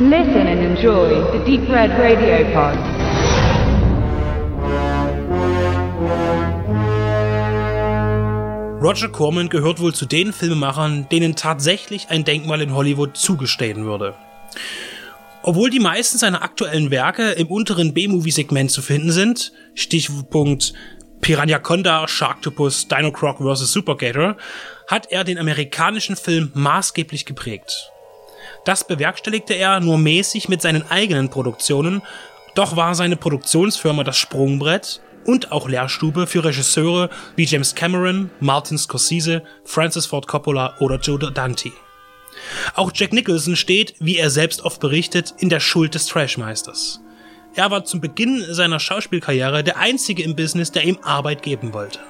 Listen and enjoy the Deep Red Radio Pod. Roger Corman gehört wohl zu den Filmemachern, denen tatsächlich ein Denkmal in Hollywood zugestehen würde. Obwohl die meisten seiner aktuellen Werke im unteren B-Movie-Segment zu finden sind, Stichpunkt Piranha Conda, Sharktopus, Dino Croc vs. Supergator, hat er den amerikanischen Film maßgeblich geprägt. Das bewerkstelligte er nur mäßig mit seinen eigenen Produktionen, doch war seine Produktionsfirma das Sprungbrett und auch Lehrstube für Regisseure wie James Cameron, Martin Scorsese, Francis Ford Coppola oder Joe Dante. Auch Jack Nicholson steht, wie er selbst oft berichtet, in der Schuld des Trashmeisters. Er war zum Beginn seiner Schauspielkarriere der einzige im Business, der ihm Arbeit geben wollte.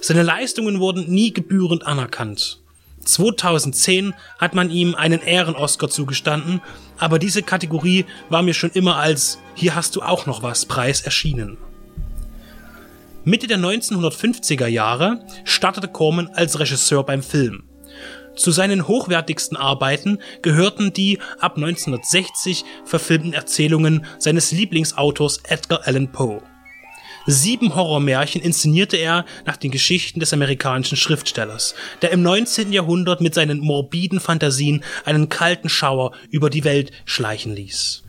Seine Leistungen wurden nie gebührend anerkannt. 2010 hat man ihm einen Ehren-Oscar zugestanden, aber diese Kategorie war mir schon immer als Hier hast du auch noch was Preis erschienen. Mitte der 1950er Jahre startete Corman als Regisseur beim Film. Zu seinen hochwertigsten Arbeiten gehörten die ab 1960 verfilmten Erzählungen seines Lieblingsautors Edgar Allan Poe. Sieben Horrormärchen inszenierte er nach den Geschichten des amerikanischen Schriftstellers, der im 19. Jahrhundert mit seinen morbiden Fantasien einen kalten Schauer über die Welt schleichen ließ.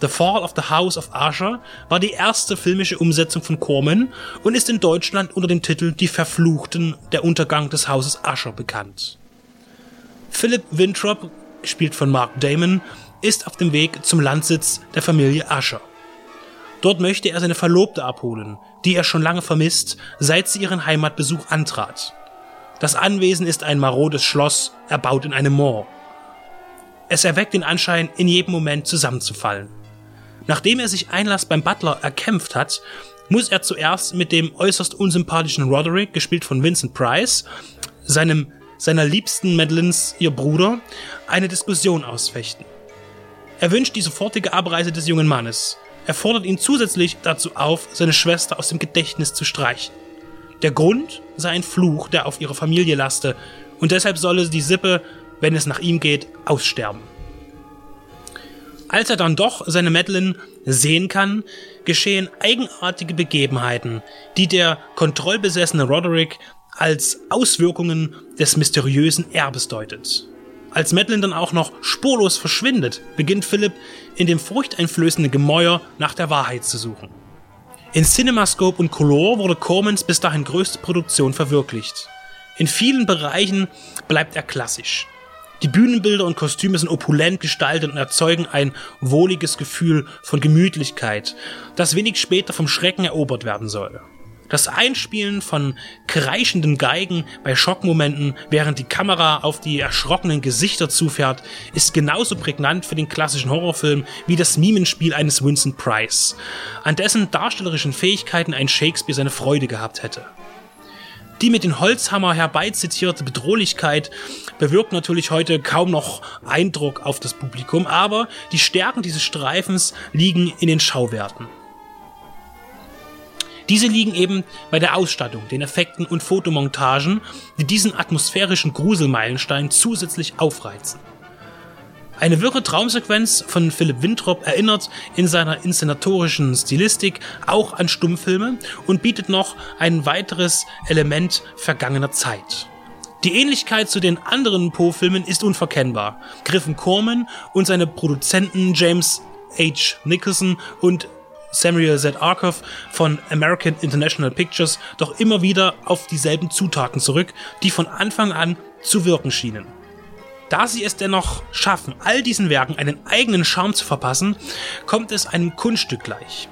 The Fall of the House of Usher war die erste filmische Umsetzung von Corman und ist in Deutschland unter dem Titel Die Verfluchten, der Untergang des Hauses Usher bekannt. Philip Winthrop, gespielt von Mark Damon, ist auf dem Weg zum Landsitz der Familie Usher. Dort möchte er seine Verlobte abholen, die er schon lange vermisst, seit sie ihren Heimatbesuch antrat. Das Anwesen ist ein marodes Schloss, erbaut in einem Moor. Es erweckt den Anschein, in jedem Moment zusammenzufallen. Nachdem er sich Einlass beim Butler erkämpft hat, muss er zuerst mit dem äußerst unsympathischen Roderick, gespielt von Vincent Price, seinem seiner liebsten Madeleines, ihr Bruder, eine Diskussion ausfechten. Er wünscht die sofortige Abreise des jungen Mannes. Er fordert ihn zusätzlich dazu auf, seine Schwester aus dem Gedächtnis zu streichen. Der Grund sei ein Fluch, der auf ihre Familie laste, und deshalb solle die Sippe, wenn es nach ihm geht, aussterben. Als er dann doch seine Madeline sehen kann, geschehen eigenartige Begebenheiten, die der kontrollbesessene Roderick als Auswirkungen des mysteriösen Erbes deutet. Als Madeline dann auch noch spurlos verschwindet, beginnt Philipp in dem furchteinflößenden Gemäuer nach der Wahrheit zu suchen. In CinemaScope und Color wurde Cormans bis dahin größte Produktion verwirklicht. In vielen Bereichen bleibt er klassisch. Die Bühnenbilder und Kostüme sind opulent gestaltet und erzeugen ein wohliges Gefühl von Gemütlichkeit, das wenig später vom Schrecken erobert werden soll. Das Einspielen von kreischenden Geigen bei Schockmomenten, während die Kamera auf die erschrockenen Gesichter zufährt, ist genauso prägnant für den klassischen Horrorfilm wie das Mimenspiel eines Vincent Price, an dessen darstellerischen Fähigkeiten ein Shakespeare seine Freude gehabt hätte. Die mit dem Holzhammer herbeizitierte Bedrohlichkeit bewirkt natürlich heute kaum noch Eindruck auf das Publikum, aber die Stärken dieses Streifens liegen in den Schauwerten. Diese liegen eben bei der Ausstattung, den Effekten und Fotomontagen, die diesen atmosphärischen Gruselmeilenstein zusätzlich aufreizen. Eine wirre Traumsequenz von Philipp Winthrop erinnert in seiner inszenatorischen Stilistik auch an Stummfilme und bietet noch ein weiteres Element vergangener Zeit. Die Ähnlichkeit zu den anderen Poe-Filmen ist unverkennbar. Griffen Corman und seine Produzenten James H. Nicholson und Samuel Z. Arkoff von American International Pictures doch immer wieder auf dieselben Zutaten zurück, die von Anfang an zu wirken schienen. Da sie es dennoch schaffen, all diesen Werken einen eigenen Charme zu verpassen, kommt es einem Kunststück gleich.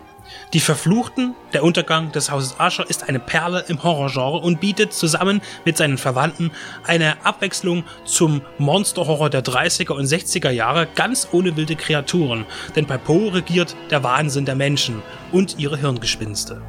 Die Verfluchten, der Untergang des Hauses Usher ist eine Perle im Horrorgenre und bietet zusammen mit seinen Verwandten eine Abwechslung zum Monsterhorror der 30er und 60er Jahre ganz ohne wilde Kreaturen, denn bei Poe regiert der Wahnsinn der Menschen und ihre Hirngespinste.